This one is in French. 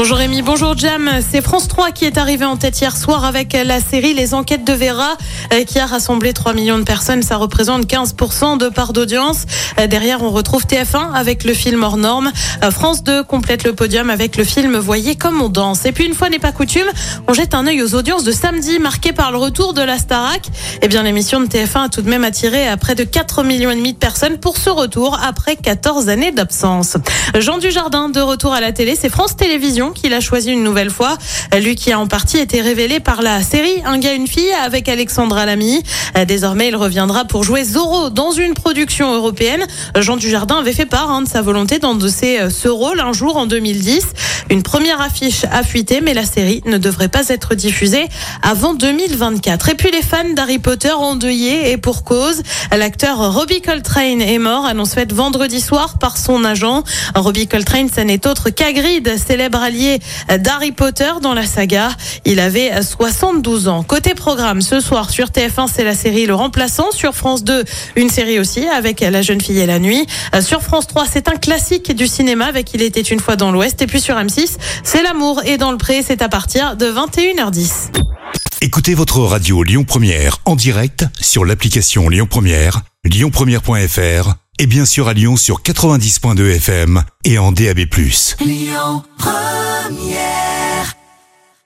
Bonjour Rémi, bonjour Jam. C'est France 3 qui est arrivé en tête hier soir avec la série Les Enquêtes de Vera euh, qui a rassemblé 3 millions de personnes. Ça représente 15% de part d'audience. Euh, Derrière, on retrouve TF1 avec le film hors norme. Euh, France 2 complète le podium avec le film Voyez comme on danse. Et puis une fois n'est pas coutume, on jette un œil aux audiences de samedi marquées par le retour de la Starac. Eh bien, l'émission de TF1 a tout de même attiré à près de 4 millions et demi de personnes pour ce retour après 14 années d'absence. Jean Dujardin de retour à la télé, c'est France Télévisions qu'il a choisi une nouvelle fois. Lui qui a en partie été révélé par la série Un gars, une fille avec Alexandra Lamy. Désormais, il reviendra pour jouer Zorro dans une production européenne. Jean Dujardin avait fait part hein, de sa volonté d'endosser ce rôle un jour en 2010. Une première affiche a fuité, mais la série ne devrait pas être diffusée avant 2024. Et puis les fans d'Harry Potter endeuillés et pour cause. L'acteur Robbie Coltrane est mort, annonce faite vendredi soir par son agent. Robbie Coltrane, ce n'est autre qu'Agrid, célèbre allié d'Harry Potter dans la saga. Il avait 72 ans. Côté programme, ce soir sur TF1, c'est la série Le Remplaçant. Sur France 2, une série aussi avec La jeune fille et la nuit. Sur France 3, c'est un classique du cinéma avec Il était une fois dans l'Ouest. Et puis sur M6, c'est L'amour et dans le pré. C'est à partir de 21h10. Écoutez votre radio Lyon Première en direct sur l'application Lyon Première, lyonpremière.fr et bien sûr à Lyon sur 90.2 FM et en DAB+. Lyon Première